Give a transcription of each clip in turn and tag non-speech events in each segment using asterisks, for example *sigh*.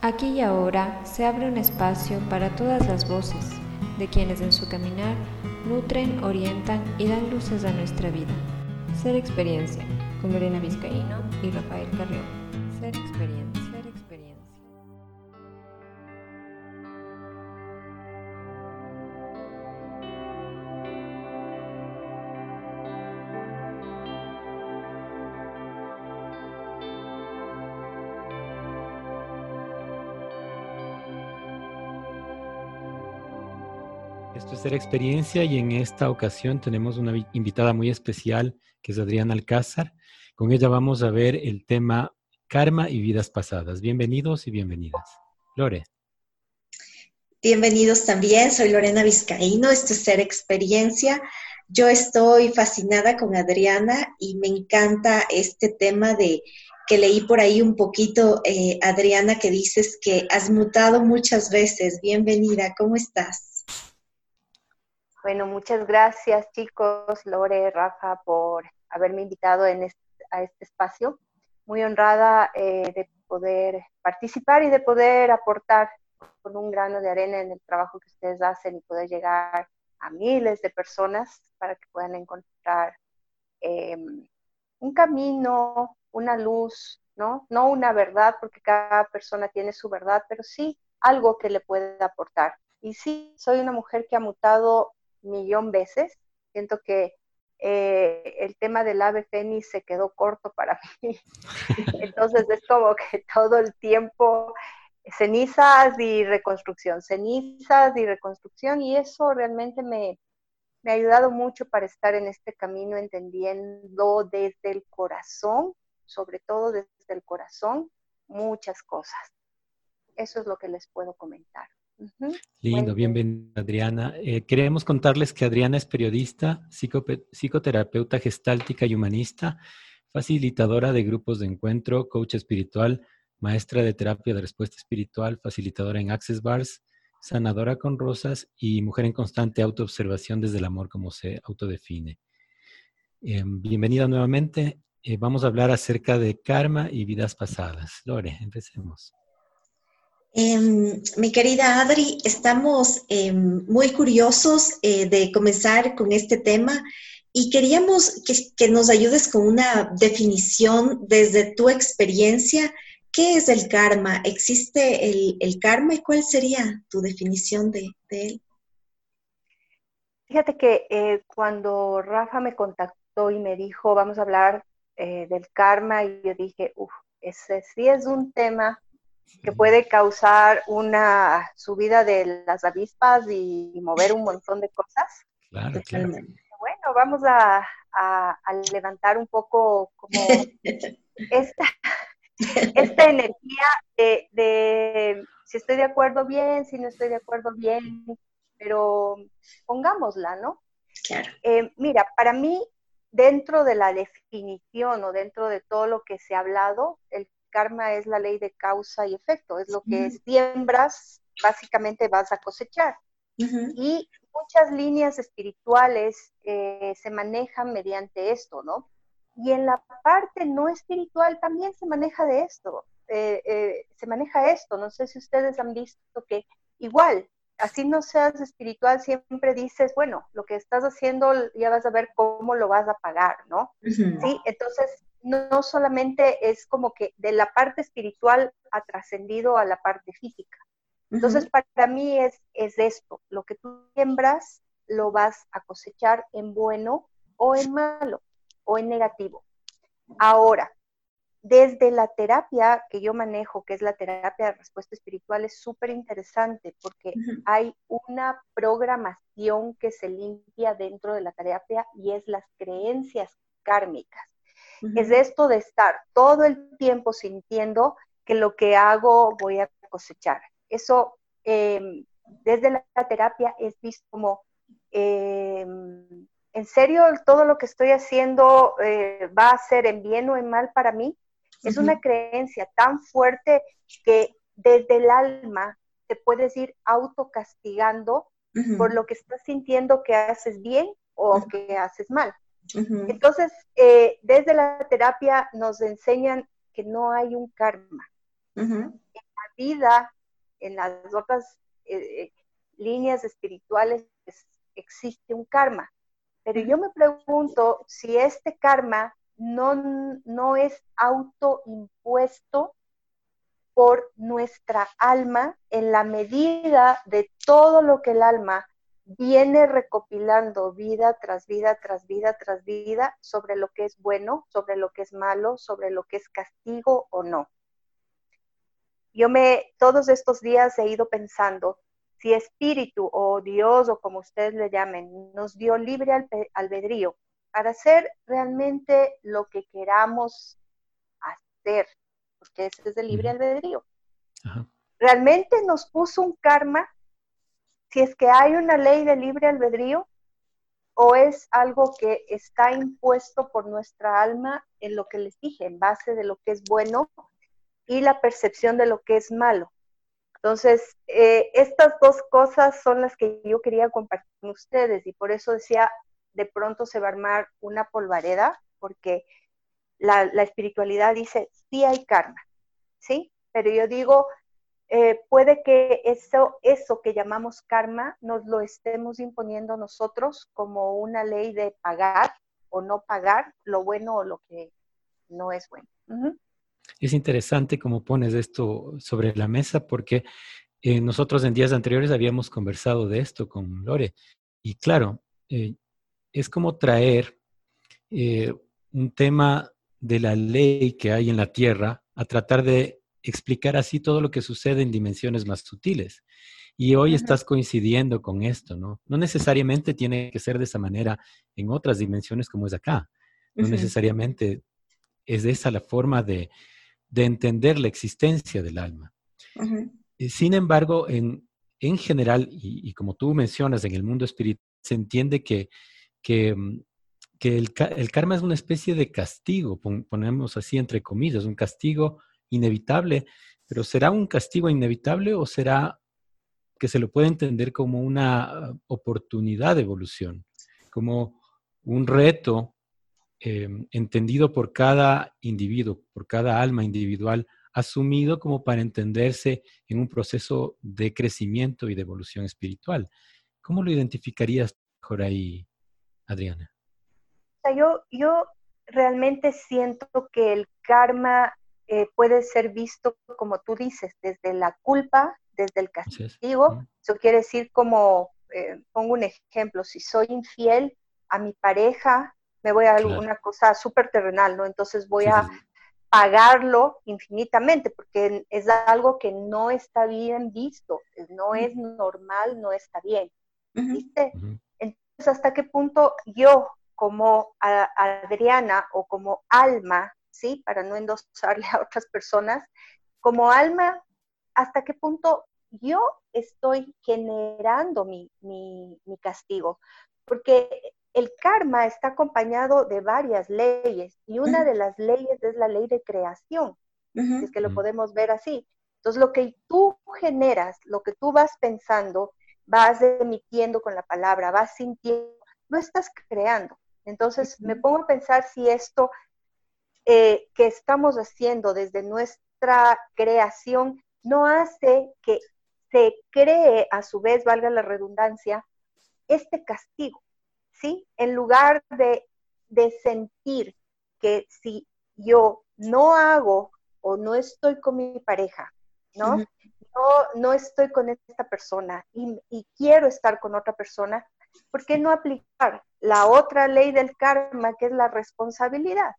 Aquí y ahora se abre un espacio para todas las voces de quienes en su caminar nutren, orientan y dan luces a nuestra vida. Ser experiencia con Lorena Vizcaíno y Rafael Carrión. Ser experiencia. Ser Experiencia y en esta ocasión tenemos una invitada muy especial que es Adriana Alcázar. Con ella vamos a ver el tema karma y vidas pasadas. Bienvenidos y bienvenidas. Lore. Bienvenidos también, soy Lorena Vizcaíno, es Ser Experiencia. Yo estoy fascinada con Adriana y me encanta este tema de que leí por ahí un poquito, eh, Adriana, que dices que has mutado muchas veces. Bienvenida, ¿cómo estás? Bueno, muchas gracias chicos, Lore, Rafa, por haberme invitado en a este espacio. Muy honrada eh, de poder participar y de poder aportar con un grano de arena en el trabajo que ustedes hacen y poder llegar a miles de personas para que puedan encontrar em, un camino, una luz, ¿no? No una verdad, porque cada persona tiene su verdad, pero sí algo que le puede aportar. Y sí, soy una mujer que ha mutado millón veces. Siento que eh, el tema del ave fénix se quedó corto para *laughs* mí. *laughs* Entonces es como que todo el tiempo cenizas y reconstrucción, cenizas y reconstrucción, y eso realmente me, me ha ayudado mucho para estar en este camino entendiendo desde el corazón, sobre todo desde el corazón, muchas cosas. Eso es lo que les puedo comentar. Lindo, bienvenida Adriana. Eh, queremos contarles que Adriana es periodista, psicoterapeuta gestáltica y humanista, facilitadora de grupos de encuentro, coach espiritual, maestra de terapia de respuesta espiritual, facilitadora en Access Bars, sanadora con rosas y mujer en constante autoobservación desde el amor como se autodefine. Eh, bienvenida nuevamente. Eh, vamos a hablar acerca de karma y vidas pasadas. Lore, empecemos. Em, mi querida Adri, estamos em, muy curiosos eh, de comenzar con este tema y queríamos que, nos ayudes con una definición desde tu experiencia. ¿Qué es el karma? ¿Existe el, karma y cuál sería tu definición de, él? Fíjate que eh, cuando Rafa me contactó y me dijo, vamos a hablar eh, del karma, y yo dije, uff, ese sí es un tema que puede causar una subida de las avispas y, mover un montón de cosas. Claro, claro. Bueno, vamos a, levantar un poco como *laughs* esta, esta energía de, si estoy de acuerdo bien, si no estoy de acuerdo bien, pero pongámosla, ¿no? Claro. Eh, mira, para mí, dentro de la definición o dentro de todo lo que se ha hablado, el karma es la ley de causa y efecto, es lo que siembras, básicamente vas a cosechar. Y muchas líneas espirituales eh, se manejan mediante esto, ¿no? Y en la parte no espiritual también se maneja de esto, eh, eh, se maneja esto, no sé si ustedes han visto que igual, así no seas espiritual, siempre dices, bueno, lo que estás haciendo ya vas a ver cómo lo vas a pagar, ¿no? Sí, entonces no solamente es como que de la parte espiritual ha trascendido a la parte física. Entonces, para mí es, es esto, lo que tú siembras lo vas a cosechar en bueno o en malo o en negativo. Ahora, desde la terapia que yo manejo, que es la terapia de respuesta espiritual, es súper interesante porque hay una programación que se limpia dentro de la terapia y es las creencias kármicas. Es esto de estar todo el tiempo sintiendo que lo que hago voy a cosechar. Eso em, desde la, terapia es visto como, em, ¿en serio todo lo que estoy haciendo eh, va a ser en bien o en mal para mí? Es una creencia tan fuerte que desde el alma te puedes ir autocastigando por lo que estás sintiendo que haces bien o que haces mal. Entonces, eh, desde la terapia nos enseñan que no hay un karma. En la vida en las otras eh, eh, líneas espirituales existe un karma. Pero yo me pregunto si este karma no, no es autoimpuesto por nuestra alma en la medida de todo lo que el alma viene recopilando vida tras vida, tras vida, tras vida sobre lo que es bueno, sobre lo que es malo, sobre lo que es castigo o no. Yo me, todos estos días he ido pensando, si espíritu o Dios o como ustedes le llamen, nos dio libre albedrío para hacer realmente lo que queramos hacer, porque ese es el libre albedrío. Realmente nos puso un karma si es que hay una ley de libre albedrío o es algo que está impuesto por nuestra alma en lo que les dije, en base de lo que es bueno y la percepción de lo que es malo. Entonces, eh, estas dos cosas son las que yo quería compartir con ustedes y por eso decía, de pronto se va a armar una polvareda, porque la, la espiritualidad dice, sí hay karma, ¿sí? Pero yo digo, eh, puede que eso, eso que llamamos karma nos lo estemos imponiendo nosotros como una ley de pagar o no pagar lo bueno o lo que no es bueno. Es interesante cómo pones esto sobre la mesa porque eh, nosotros en días anteriores habíamos conversado de esto con Lore y claro, eh, es como traer un tema de la ley que hay en la tierra a tratar de explicar así todo lo que sucede en dimensiones más sutiles. Y hoy estás coincidiendo con esto, ¿no? No necesariamente tiene que ser de esa manera en otras dimensiones como es acá. No necesariamente es esa la forma de, entender la existencia del alma. Sin embargo, en, en general, y, como tú mencionas, en el mundo espiritual, se entiende que, que, mm, el, el, karma es una especie de castigo, ponemos así entre comillas, un castigo inevitable, pero ¿será un castigo inevitable o será que se lo puede entender como una oportunidad de evolución, como un reto em, entendido por cada individuo, por cada alma individual, asumido como para entenderse en un proceso de crecimiento y de evolución espiritual. ¿Cómo lo identificarías mejor ahí, Adriana? yo, yo realmente siento que el karma eh, puede ser visto, como tú dices, desde la culpa, desde el castigo. Eso quiere decir como, eh, pongo un ejemplo, si soy infiel a mi pareja, me voy a alguna cosa súper terrenal, ¿no? Entonces voy a pagarlo infinitamente, porque es algo que no está bien visto, no es normal, no está bien. ¿Viste? Entonces, ¿hasta qué punto yo, como Adriana o como alma, ¿sí? Para no endosarle a otras personas, como alma, ¿hasta qué punto yo estoy generando mi, castigo? Porque el karma está acompañado de varias leyes y una de las leyes es la ley de creación, es que lo podemos ver así. Entonces, lo que tú generas, lo que tú vas pensando, vas emitiendo con la palabra, vas sintiendo, no estás creando. Entonces, me pongo a pensar si esto eh, que estamos haciendo desde nuestra creación no hace que se cree, a su vez, valga la redundancia, este castigo, ¿sí? En lugar de, sentir que si yo no hago o no estoy con mi pareja, ¿no? no, no, estoy con esta persona y, y, quiero estar con otra persona, ¿por qué no aplicar la otra ley del karma, que es la responsabilidad?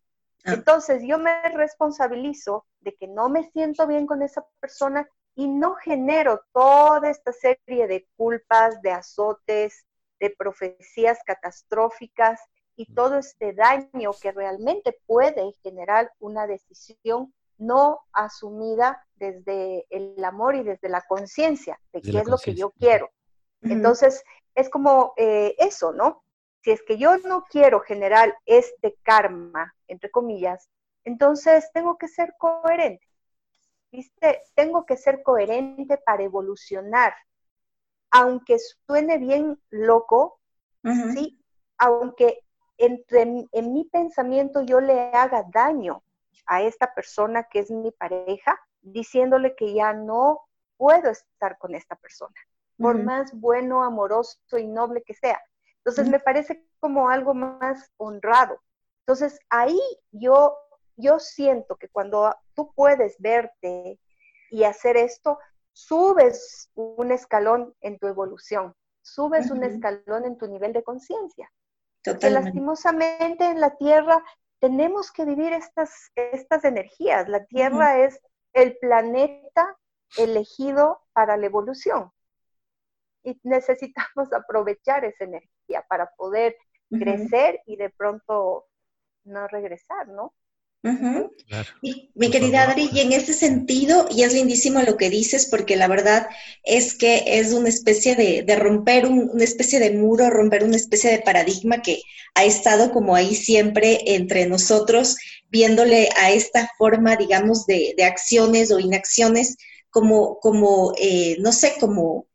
Ah. Entonces yo me responsabilizo de que no me siento bien con esa persona y no genero toda esta serie de culpas, de azotes, de profecías catastróficas y todo este daño que realmente puede generar una decisión no asumida desde el amor y desde la conciencia de qué es lo que yo quiero. Entonces, es como eh, eso, ¿no? Si es que yo no quiero generar este karma, entre comillas, entonces tengo que ser coherente. ¿Viste? Tengo que ser coherente para evolucionar. Aunque suene bien loco, ¿sí? Aunque entre, en mi pensamiento yo le haga daño a esta persona que es mi pareja, diciéndole que ya no puedo estar con esta persona, por más bueno, amoroso y noble que sea. Entonces me parece como algo más honrado. Entonces ahí yo, yo siento que cuando tú puedes verte y hacer esto, subes un escalón en tu evolución, subes un escalón en tu nivel de conciencia. Que lastimosamente en la Tierra tenemos que vivir estas, estas energías. La Tierra es el planeta elegido para la evolución. Y necesitamos *laughs* aprovechar esa energía para poder crecer y de pronto no regresar, ¿no? mi, querida Adri, y en ese sentido, y es lindísimo lo que dices, porque la verdad es que es una especie de, romper una especie de muro, romper una especie de paradigma que ha estado como ahí siempre entre nosotros, viéndole a esta forma, digamos, de, acciones o inacciones como, como eh, no sé, como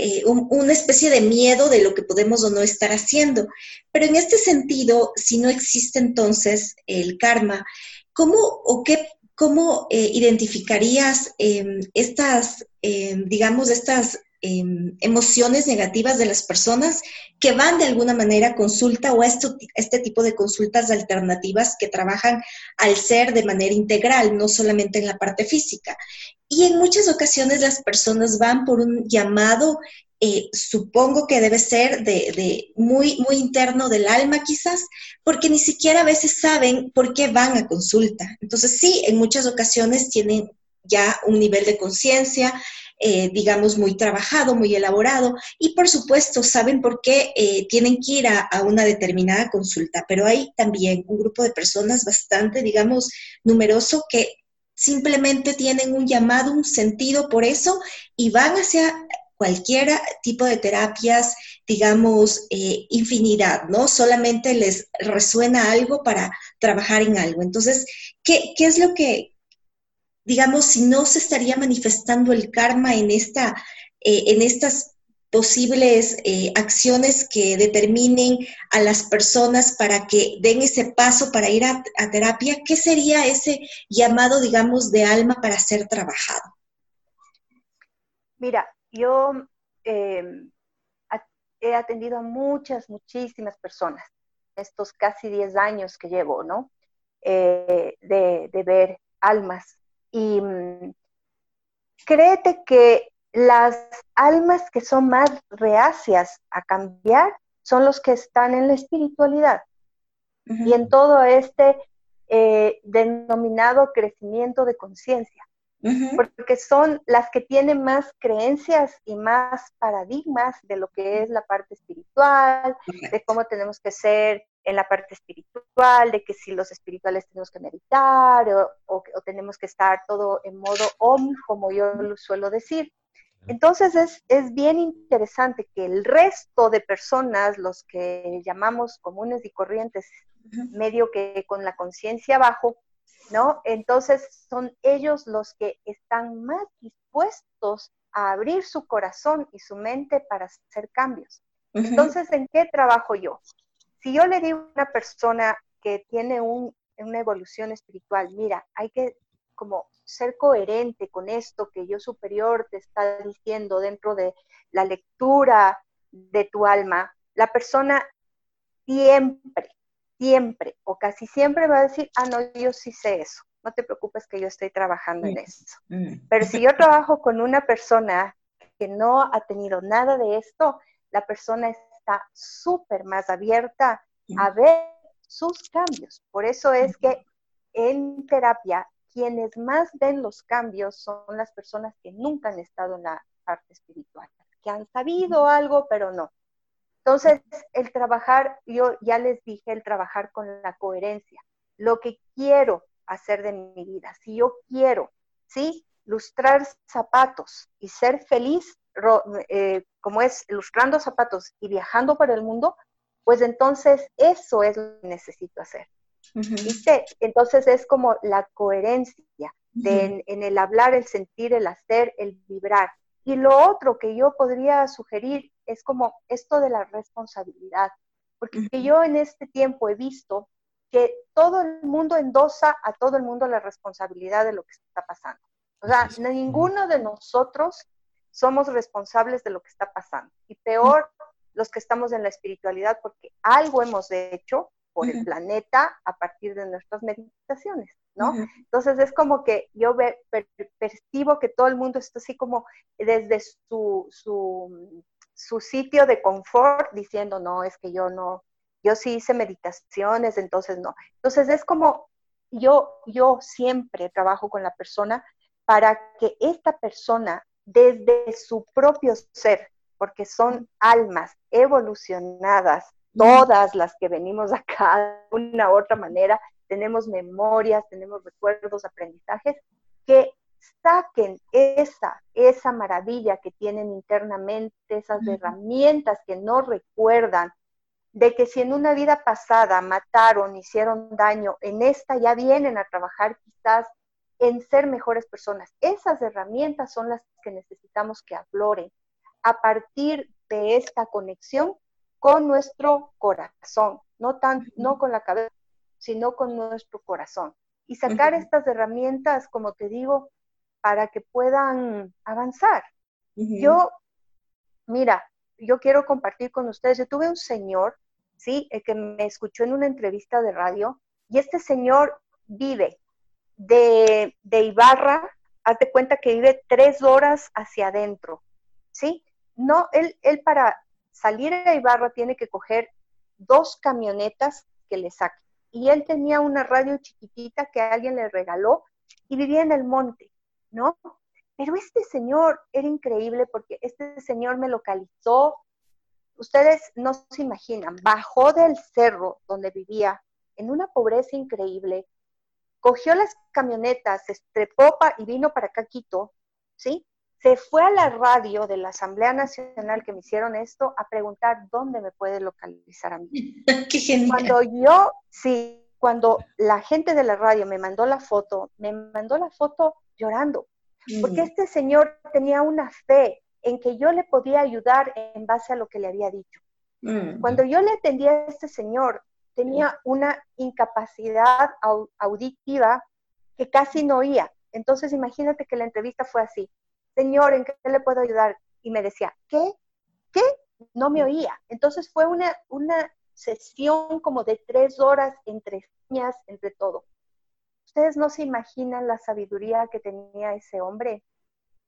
eh, una especie de miedo de lo que podemos o no estar haciendo. Pero en este sentido, si no existe entonces el karma, ¿cómo o qué, cómo eh, identificarías em, estas, em, digamos, estas em, emociones negativas de las personas que van de alguna manera a consulta o a este tipo de consultas alternativas que trabajan al ser de manera integral, no solamente en la parte física. Y en muchas ocasiones las personas van por un llamado, eh, supongo que debe ser de, muy, muy interno del alma quizás, porque ni siquiera a veces saben por qué van a consulta. Entonces sí, en muchas ocasiones tienen ya un nivel de conciencia, eh, digamos, muy trabajado, muy elaborado, y por supuesto saben por qué eh, tienen que ir a, una determinada consulta, pero hay también un grupo de personas bastante, digamos, numeroso que simplemente tienen un llamado, un sentido por eso y van hacia cualquier tipo de terapias, digamos, eh, infinidad, ¿no? Solamente les resuena algo para trabajar en algo. Entonces, ¿qué, ¿qué, es lo que, digamos, si no se estaría manifestando el karma en, esta, eh, en estas posibles eh, acciones que determinen a las personas para que den ese paso para ir a, terapia, ¿qué sería ese llamado, digamos, de alma para ser trabajado? Mira, yo em, he atendido a muchas, muchísimas personas, estos casi 10 años que llevo, ¿no? Eh, de, de, ver almas. Y mm, créete que las almas que son más reacias a cambiar son los que están en la espiritualidad. Y en todo este eh, denominado crecimiento de conciencia, porque son las que tienen más creencias y más paradigmas de lo que es la parte espiritual, de cómo tenemos que ser en la parte espiritual, de que si los espirituales tenemos que meditar o, o tenemos que estar todo en modo om, como yo lo suelo decir. Entonces es, bien interesante que el resto de personas, los que llamamos comunes y corrientes, medio que con la conciencia abajo, ¿no? Entonces son ellos los que están más dispuestos a abrir su corazón y su mente para hacer cambios. Entonces, ¿en qué trabajo yo? Si yo le digo a una persona que tiene una evolución espiritual, mira, hay que como ser coherente con esto que yo superior te está diciendo dentro de la lectura de tu alma, la persona siempre, siempre o casi siempre va a decir, ah, no, yo sí sé eso, no te preocupes que yo estoy trabajando en eso. Mm. Pero si yo trabajo con una persona que no ha tenido nada de esto, la persona está súper más abierta a ver sus cambios. Por eso es que en terapia quienes más ven los cambios son las personas que nunca han estado en la parte espiritual, que han sabido algo, pero no. Entonces, el trabajar, yo ya les dije, el trabajar con la coherencia, lo que quiero hacer de mi vida, si yo quiero, ¿sí? Lustrar zapatos y ser feliz, eh, como es lustrando zapatos y viajando por el mundo, pues entonces eso es lo que necesito hacer. ¿Viste? Entonces es como la coherencia en el hablar, el sentir, el hacer, el vibrar. Y lo otro que yo podría sugerir es como esto de la responsabilidad, porque yo en este tiempo he visto que todo el mundo endosa a todo el mundo la responsabilidad de lo que está pasando. O sea, ninguno de nosotros somos responsables de lo que está pasando. Y peor, los que estamos en la espiritualidad, porque algo hemos hecho por el planeta a partir de nuestras meditaciones, ¿no? Entonces es como que yo percibo que todo el mundo está así como desde su, su, su sitio de confort diciendo, no, es que yo no, yo sí hice meditaciones, entonces no. Entonces es como yo, yo siempre trabajo con la persona para que esta persona desde su propio ser, porque son almas evolucionadas, todas las que venimos acá de una u otra manera, tenemos memorias, tenemos recuerdos, aprendizajes, que saquen esa, esa maravilla que tienen internamente, esas herramientas que no recuerdan, de que si en una vida pasada mataron, hicieron daño, en esta ya vienen a trabajar quizás en ser mejores personas. Esas herramientas son las que necesitamos que afloren a partir de esta conexión con nuestro corazón, no, tan, no con la cabeza, sino con nuestro corazón. Y sacar estas herramientas, como te digo, para que puedan avanzar. Yo, mira, yo quiero compartir con ustedes, yo tuve un señor, ¿sí? El que me escuchó en una entrevista de radio, y este señor vive de, de Ibarra, hazte cuenta que vive tres horas hacia adentro, ¿sí? No, él, él para salir a Ibarra tiene que coger dos camionetas que le saquen. Y él tenía una radio chiquitita que alguien le regaló y vivía en el monte, ¿no? Pero este señor era increíble porque este señor me localizó. Ustedes no se imaginan, bajó del cerro donde vivía en una pobreza increíble, cogió las camionetas, se estrepó y vino para acá Quito, ¿sí? Se fue a la radio de la Asamblea Nacional que me hicieron esto a preguntar dónde me puede localizar a mí. *laughs* Qué genial. Cuando yo, sí, cuando la gente de la radio me mandó la foto, me mandó la foto llorando, porque mm. este señor tenía una fe en que yo le podía ayudar en base a lo que le había dicho. Mm. Cuando yo le atendía a este señor, tenía una incapacidad auditiva que casi no oía. Entonces, imagínate que la entrevista fue así. Señor, ¿en qué le puedo ayudar? Y me decía, ¿qué? ¿Qué? No me oía. Entonces fue una, una sesión como de tres horas entre señas, entre todo. Ustedes no se imaginan la sabiduría que tenía ese hombre.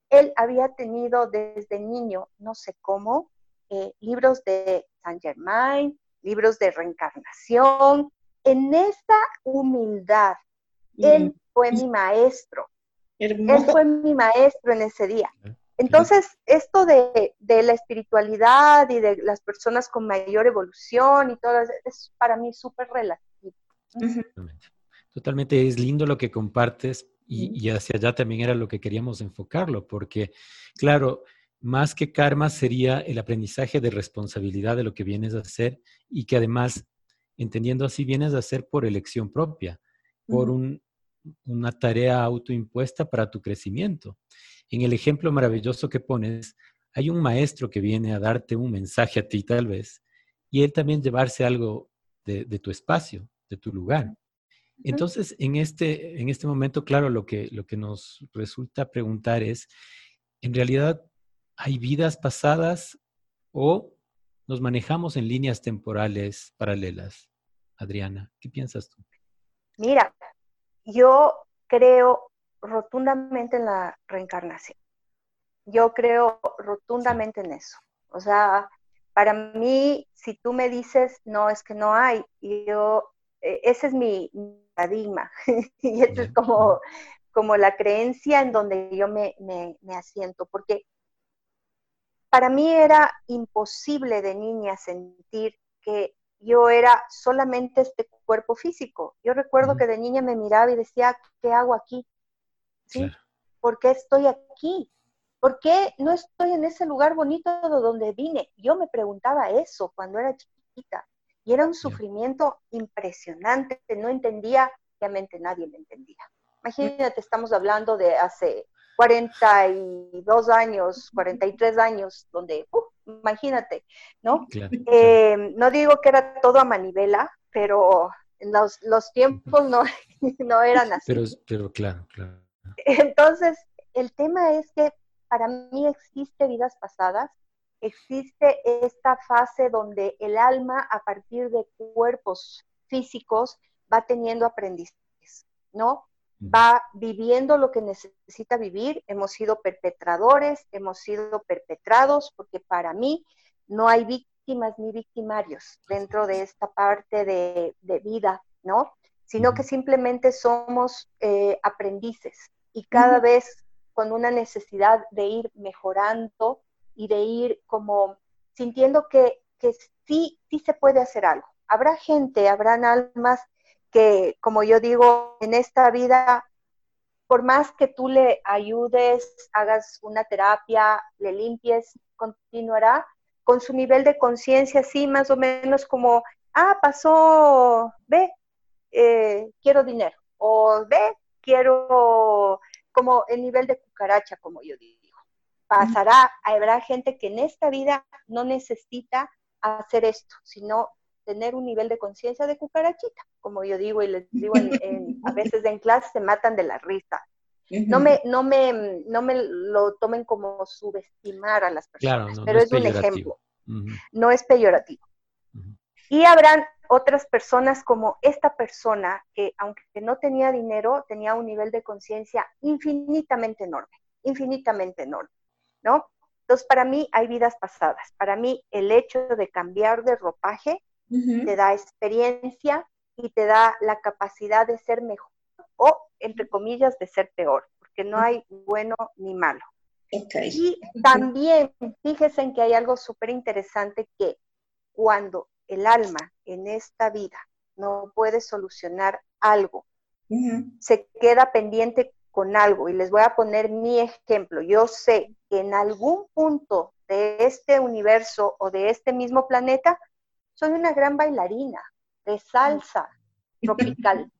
Él había tenido desde niño, no sé cómo, eh, libros de Saint Germain, libros de reencarnación. En esa humildad, él fue mi maestro. Él fue mi maestro en ese día. Entonces, esto de, la espiritualidad y de las personas con mayor evolución y todo, es para mí súper relativo. Totalmente, es lindo lo que compartes y, y, hacia allá también era lo que queríamos enfocarlo, porque, claro, más que karma sería el aprendizaje de responsabilidad de lo que vienes a hacer y que además, entendiendo así, vienes a hacer por elección propia, por una tarea autoimpuesta para tu crecimiento. En el ejemplo maravilloso que pones, hay un maestro que viene a darte un mensaje a ti tal vez y él también llevarse algo de, tu espacio, de tu lugar. Entonces, en este, en este momento, claro, lo que, lo que nos resulta preguntar es, en realidad, ¿Hay vidas pasadas o nos manejamos en líneas temporales paralelas? Adriana, ¿qué piensas tú? Mira, yo creo rotundamente en la reencarnación. Yo creo rotundamente en eso. O sea, para mí, si tú me dices, no, es que no hay, yo, e, ese es mi paradigma. *laughs* y esa es como, como la creencia en donde yo me, me, me asiento, porque para mí era imposible de niña sentir que yo era solamente este cuerpo físico. Yo recuerdo que de niña me miraba y decía, ¿qué hago aquí? ¿Sí? ¿Por qué estoy aquí? ¿Por qué no estoy en ese lugar bonito de donde vine? Yo me preguntaba eso cuando era chiquita y era un sufrimiento impresionante. No entendía, obviamente nadie me entendía. Imagínate, estamos hablando de hace 42 años, 43 años, donde, imagínate, ¿no? Eh, no digo que era todo a manivela, pero los, los tiempos no, *laughs* no eran así. Pero, pero claro, claro. Entonces, el tema es que para mí existe vidas pasadas, existe esta fase donde el alma a partir de cuerpos físicos va teniendo aprendizajes, ¿no? Va viviendo lo que necesita vivir, hemos sido perpetradores, hemos sido perpetrados, porque para mí no hay víctimas ni victimarios dentro de esta parte de, vida, ¿no? Sino que simplemente somos eh, aprendices. Y cada vez con una necesidad de ir mejorando y de ir como sintiendo que, que sí, sí se puede hacer algo. Habrá gente, habrán almas que, como yo digo, en esta vida, por más que tú le ayudes, hagas una terapia, le limpies, continuará con su nivel de conciencia, así más o menos como, ah, pasó, ve, eh, quiero dinero, o ve, quiero como el nivel de cucaracha, como yo digo. Pasará, habrá gente que en esta vida no necesita hacer esto, sino tener un nivel de conciencia de cucarachita, como yo digo y les *laughs* digo a veces en clase se matan de la risa. No me, no me, no me lo tomen como subestimar a las personas, pero es, un ejemplo. No es peyorativo. Y habrán otras personas como esta persona que aunque no tenía dinero, tenía un nivel de conciencia infinitamente enorme, infinitamente enorme, ¿no? Entonces, para mí hay vidas pasadas. Para mí el hecho de cambiar de ropaje te da experiencia y te da la capacidad de ser mejor o, entre comillas, de ser peor, porque no hay bueno ni malo. Y también fíjense en que hay algo súper interesante que cuando el alma en esta vida no puede solucionar algo, se queda pendiente con algo. Y les voy a poner mi ejemplo. Yo sé que en algún punto de este universo o de este mismo planeta soy una gran bailarina de salsa tropical,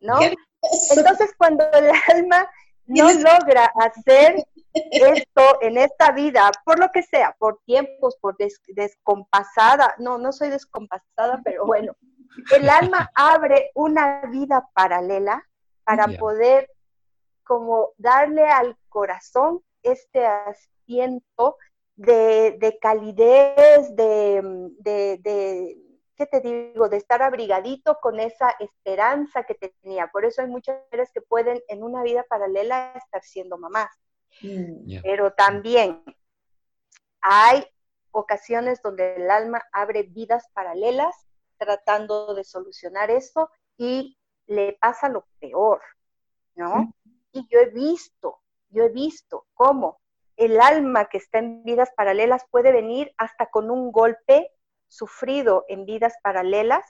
¿no? Entonces cuando el alma no logra hacer esto en esta vida, por lo que sea, por tiempos, por descompasada, no, no soy descompasada, pero bueno, el alma abre una vida paralela para poder como darle al corazón este asiento de, calidez, de, de, ¿qué te digo? De estar abrigadito con esa esperanza que tenía. Por eso hay muchas mujeres que pueden en una vida paralela estar siendo mamás. Mm. Pero también hay ocasiones donde el alma abre vidas paralelas tratando de solucionar esto y le pasa lo peor, ¿no? Mm. Y yo he visto, yo he visto cómo el alma que está en vidas paralelas puede venir hasta con un golpe sufrido en vidas paralelas,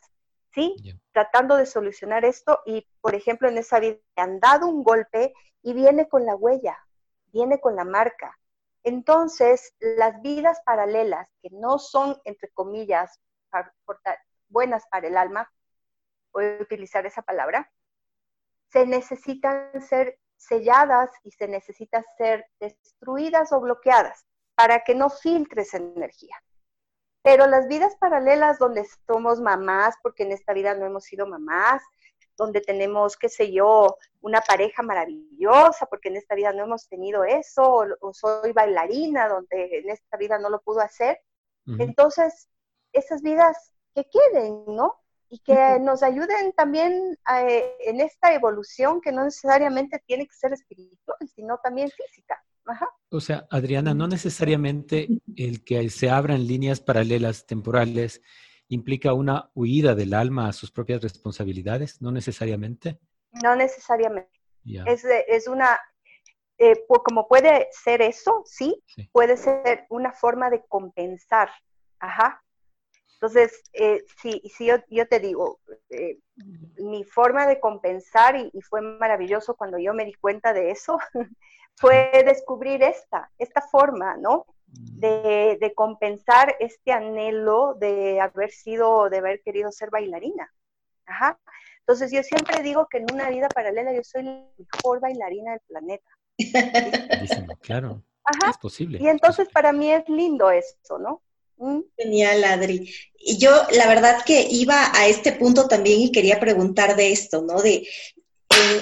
¿sí? Tratando de solucionar esto y, por ejemplo, en esa vida han dado un golpe y viene con la huella, viene con la marca. Entonces, las vidas paralelas que no son, entre comillas, buenas para el alma, voy a utilizar esa palabra, se necesitan ser selladas y se necesita ser destruidas o bloqueadas para que no filtre esa energía. Pero las vidas paralelas donde somos mamás, porque en esta vida no hemos sido mamás, donde tenemos, qué sé yo, una pareja maravillosa, porque en esta vida no hemos tenido eso, o, soy bailarina, donde en esta vida no lo pudo hacer. Entonces, esas vidas que queden, ¿no? Y que nos ayuden también eh, en esta evolución que no necesariamente tiene que ser espiritual, sino también física. O sea, Adriana, no necesariamente el que se abran líneas paralelas temporales implica una huida del alma a sus propias responsabilidades, no necesariamente. No necesariamente. Es, es, una, eh, como puede ser eso, sí, puede ser una forma de compensar, ajá, entonces, eh, sí, yo, yo, te digo, eh, mi forma de compensar, y, fue maravilloso cuando yo me di cuenta de eso, *laughs* fue descubrir esta, esta forma, ¿no? De, de, compensar este anhelo de haber sido, de haber querido ser bailarina. Ajá. Entonces, yo siempre digo que en una vida paralela yo soy la mejor bailarina del planeta. claro. Ajá. Es posible. Y entonces para mí es lindo eso, ¿no? Genial, Adri. Y yo, la verdad que iba a este punto también y quería preguntar de esto, ¿no? De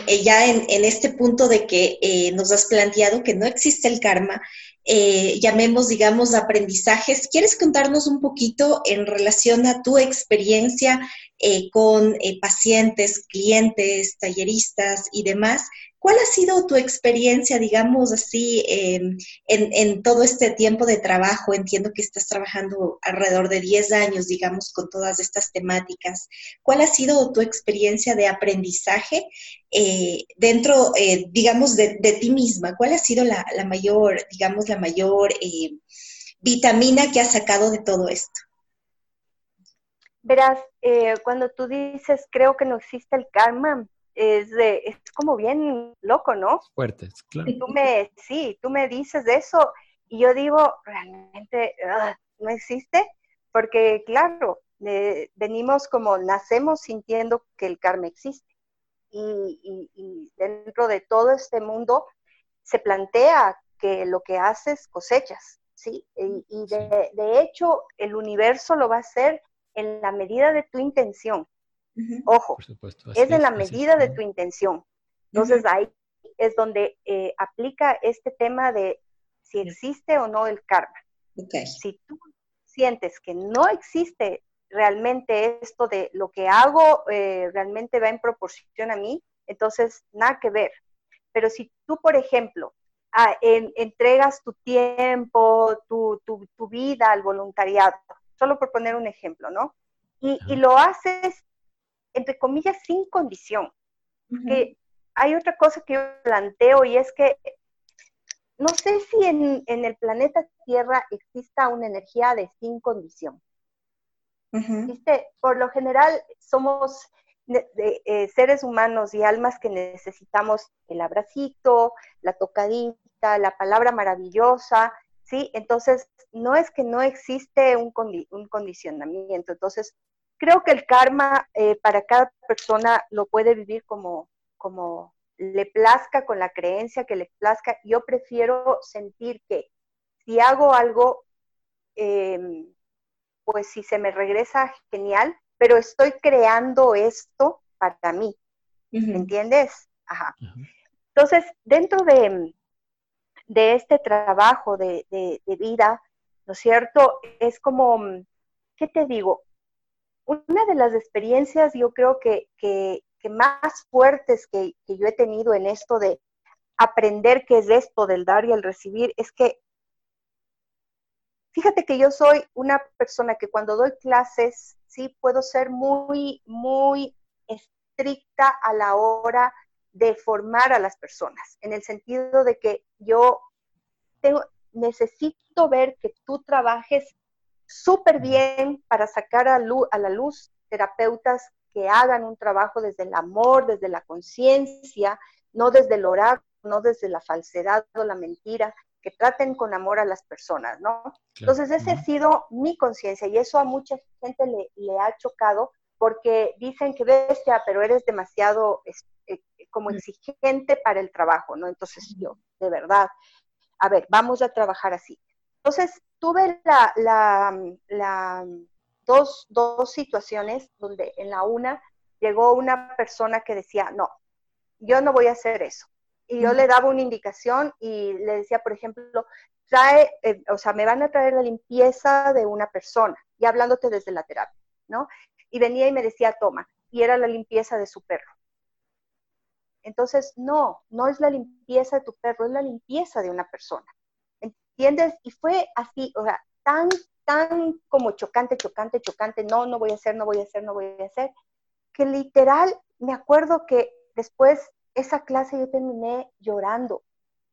eh, ya en, este punto de que eh, nos has planteado que no existe el karma, eh, llamemos, digamos, aprendizajes. ¿Quieres contarnos un poquito en relación a tu experiencia con pacientes, clientes, talleristas y demás? ¿Cuál ha sido tu experiencia, digamos así, en, en, todo este tiempo de trabajo? Entiendo que estás trabajando alrededor de 10 años, digamos, con todas estas temáticas. ¿Cuál ha sido tu experiencia de aprendizaje eh, dentro, eh, digamos, de, ti misma? ¿Cuál ha sido la, mayor, digamos, la mayor eh, vitamina que has sacado de todo esto? Verás, cuando tú dices, creo que no existe el karma, es, de, es como bien loco, ¿no? Fuertes, claro. Y tú me, sí, tú me dices eso y yo digo, realmente no existe, porque claro, venimos como nacemos sintiendo que el karma existe. Y, y, dentro de todo este mundo se plantea que lo que haces cosechas, ¿sí? Y, y de, de, hecho el universo lo va a hacer en la medida de tu intención. Ojo, es en la medida de tu intención. Entonces ahí es donde eh, aplica este tema de si existe o no el karma. Si tú sientes que no existe realmente esto de lo que hago eh, realmente va en proporción a mí, entonces nada que ver. Pero si tú, por ejemplo, entregas tu tiempo, tu, vida al voluntariado, solo por poner un ejemplo, ¿no? Y, y, lo haces entre comillas, sin condición. Que hay otra cosa que yo planteo y es que no sé si en, el planeta Tierra exista una energía de sin condición. ¿Viste? Por lo general somos eh, seres humanos y almas que necesitamos el abracito, la tocadita, la palabra maravillosa, ¿sí? Entonces, no es que no existe un, un condicionamiento. Entonces, creo que el karma eh, para cada persona lo puede vivir como, como le plazca, con la creencia que le plazca. Yo prefiero sentir que si hago algo, em, pues si se me regresa, genial, pero estoy creando esto para mí. ¿Me entiendes? Ajá. Entonces, dentro de, de este trabajo de, de, de vida, ¿no es cierto? Es como, ¿qué te digo? Una de las experiencias yo creo que, más fuertes que, yo he tenido en esto de aprender qué es esto del dar y el recibir es que fíjate que yo soy una persona que cuando doy clases sí puedo ser muy, muy estricta a la hora de formar a las personas, en el sentido de que yo tengo, necesito ver que tú trabajes súper bien para sacar a, la luz terapeutas que hagan un trabajo desde el amor, desde la conciencia, no desde el orar, no desde la falsedad o la mentira, que traten con amor a las personas, ¿no? Entonces, esa ha sido mi conciencia y eso a mucha gente le, ha chocado porque dicen que bestia, pero eres demasiado eh, como exigente para el trabajo, ¿no? Entonces yo, de verdad, a ver, vamos a trabajar así. Entonces, tuve la, dos, situaciones donde en la una llegó una persona que decía, no, yo no voy a hacer eso. Y yo le daba una indicación y le decía, por ejemplo, trae, eh, o sea, me van a traer la limpieza de una persona, y hablándote desde la terapia, ¿no? Y venía y me decía, toma, y era la limpieza de su perro. Entonces, no, no es la limpieza de tu perro, es la limpieza de una persona. ¿Entiendes? Y fue así, o sea, tan, tan como chocante, chocante, chocante, no, no voy a hacer, no voy a hacer, no voy a hacer, que literal me acuerdo que después esa clase yo terminé llorando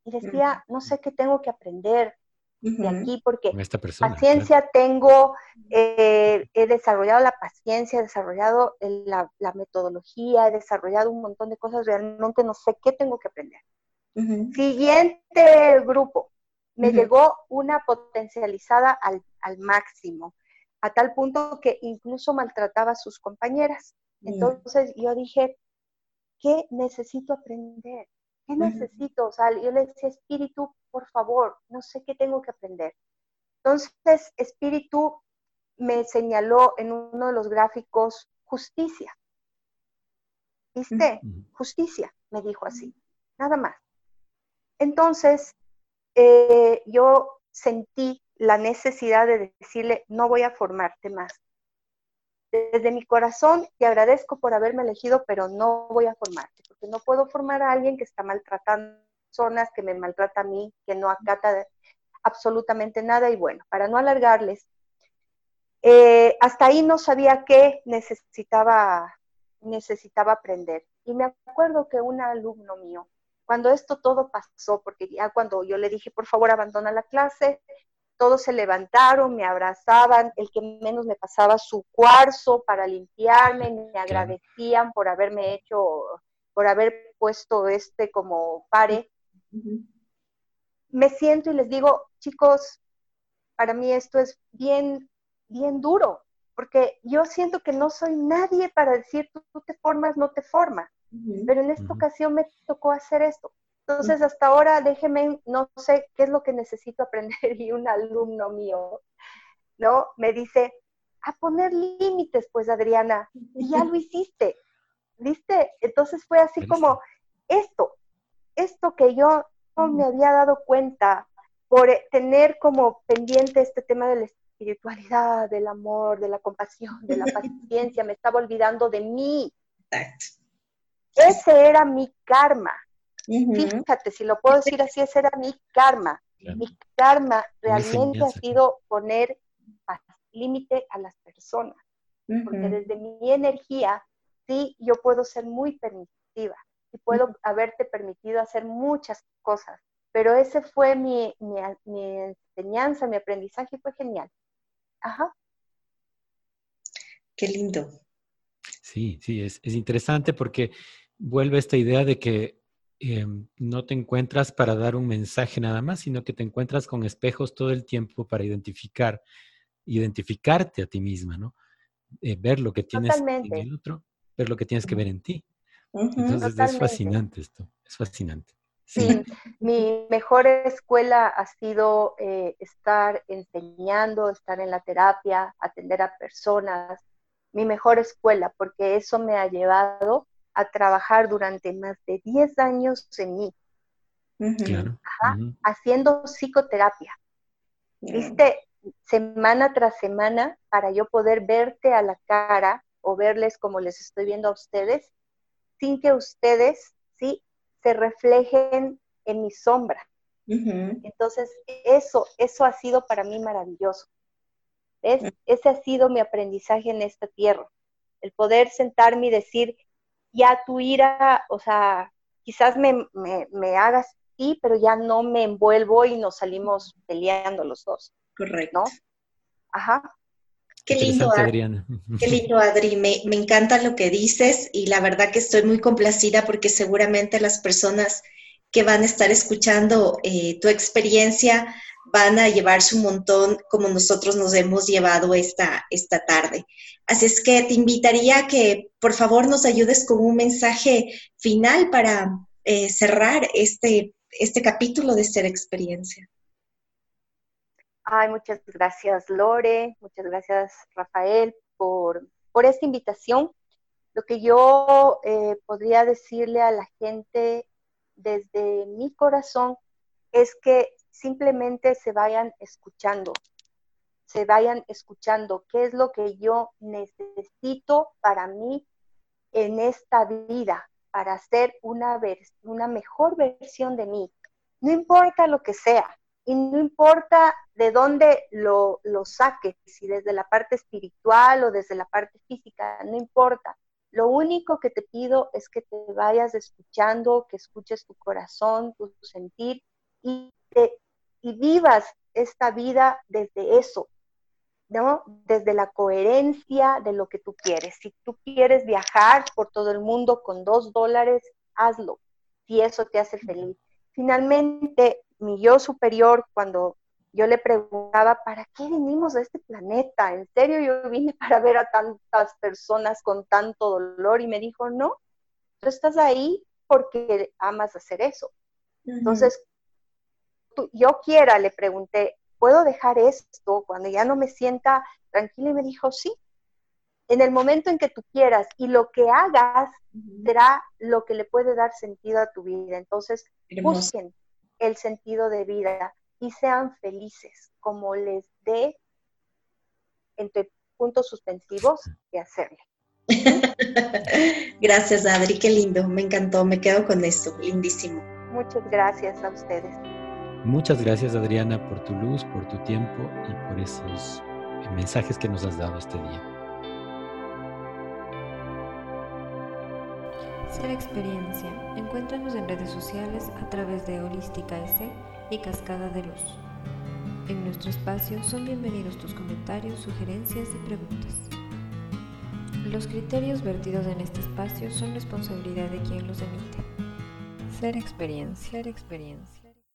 y decía, no sé qué tengo que aprender de aquí porque paciencia tengo, eh, he desarrollado la paciencia, he desarrollado la, metodología, he desarrollado un montón de cosas, realmente no sé qué tengo que aprender. Siguiente grupo, me llegó una potencializada al, máximo, a tal punto que incluso maltrataba a sus compañeras. Entonces yo dije, ¿qué necesito aprender? ¿Qué necesito? O sea, yo le decía, espíritu, por favor, no sé qué tengo que aprender. Entonces, espíritu me señaló en uno de los gráficos justicia. ¿Viste? Justicia, me dijo así, nada más. Entonces, eh, yo sentí la necesidad de decirle, no voy a formarte más. Desde mi corazón te agradezco por haberme elegido, pero no voy a formarte, porque no puedo formar a alguien que está maltratando personas, que me maltrata a mí, que no acata absolutamente nada. Y bueno, para no alargarles, eh, hasta ahí no sabía qué necesitaba, necesitaba aprender. Y me acuerdo que un alumno mío, cuando esto todo pasó, porque ya cuando yo le dije, por favor, abandona la clase, todos se levantaron, me abrazaban, el que menos me pasaba su cuarzo para limpiarme, me agradecían por haberme hecho, por haber puesto este como pare. Me siento y les digo, chicos, para mí esto es bien, bien duro, porque yo siento que no soy nadie para decir tú, te formas, no te formas. Pero en esta ocasión me tocó hacer esto. Entonces, hasta ahora, déjeme, no sé qué es lo que necesito aprender. *laughs* Y un alumno mío, ¿no? Me dice, a poner límites, pues, Adriana, y ya lo hiciste, ¿viste? Entonces fue así como, esto, esto que yo no me había dado cuenta por tener como pendiente este tema de la espiritualidad, del amor, de la compasión, de la *laughs* paciencia, me estaba olvidando de mí. Ese era mi karma. Fíjate, si lo puedo decir así, ese era mi karma. Mi karma realmente ha sido poner límite a las personas. Porque desde mi energía, sí, yo puedo ser muy permisiva y puedo haberte permitido hacer muchas cosas. Pero ese fue mi, enseñanza, mi aprendizaje, fue genial. Ajá. Qué lindo. Sí, sí, es, es interesante porque vuelve esta idea de que Em, no te encuentras para dar un mensaje nada más, sino que te encuentras con espejos todo el tiempo para identificar, identificarte a ti misma, ¿no? Eh, ver lo que tienes en el otro, ver lo que tienes que ver en ti. Entonces es fascinante esto, es fascinante. Sí. mi mejor escuela ha sido eh, estar enseñando, estar en la terapia, atender a personas. Mi mejor escuela, porque eso me ha llevado a trabajar durante más de 10 años en mí. Haciendo psicoterapia. ¿Viste? Semana tras semana para yo poder verte a la cara o verles como les estoy viendo a ustedes, sin que ustedes, ¿sí? Se reflejen en mi sombra. Entonces, eso, eso ha sido para mí maravilloso. Ese ha sido mi aprendizaje en esta tierra. El poder sentarme y decir, ya tu ira, o sea, quizás me, me, hagas sí, pero ya no me envuelvo y nos salimos peleando los dos. Correcto. ¿No? Ajá. Qué lindo, Adriana. Qué lindo, Adri. Me, me, encanta lo que dices y la verdad que estoy muy complacida porque seguramente las personas que van a estar escuchando eh, tu experiencia van a llevarse un montón como nosotros nos hemos llevado esta, esta tarde. Así es que te invitaría a que por favor nos ayudes con un mensaje final para eh, cerrar este, este capítulo de Ser Experiencia. Ay, muchas gracias Lore, muchas gracias Rafael por, por esta invitación. Lo que yo eh, podría decirle a la gente desde mi corazón es que simplemente se vayan escuchando, se vayan escuchando qué es lo que yo necesito para mí en esta vida, para ser una, una mejor versión de mí. No importa lo que sea, y no importa de dónde lo, lo saques, si desde la parte espiritual o desde la parte física, no importa. Lo único que te pido es que te vayas escuchando, que escuches tu corazón, tu sentir y te y vivas esta vida desde eso, ¿no? Desde la coherencia de lo que tú quieres. Si tú quieres viajar por todo el mundo con dos dólares, hazlo, si eso te hace feliz. Finalmente, mi yo superior, cuando yo le preguntaba, ¿para qué vinimos a este planeta? ¿En serio yo vine *laughs* para ver a tantas personas con tanto dolor? Y me dijo, no, tú estás ahí porque amas hacer eso. Entonces, yo quiera, le pregunté, ¿puedo dejar esto cuando ya no me sienta tranquila? Y me dijo, sí, en el momento en que tú quieras y lo que hagas será lo que le puede dar sentido a tu vida. Entonces, busquen el sentido de vida y sean felices como les dé entre puntos suspensivos de hacerle. *laughs* gracias, Adri, qué lindo, me encantó, me quedo con esto, lindísimo. Muchas gracias a ustedes. Muchas gracias, Adriana, por tu luz, por tu tiempo y por esos mensajes que nos has dado este día. Ser Experiencia. Encuéntranos en redes sociales a través de Holística S y Cascada de Luz. En nuestro espacio son bienvenidos tus comentarios, sugerencias y preguntas. Los criterios vertidos en este espacio son responsabilidad de quien los emite. Ser experiencia, ser experiencia.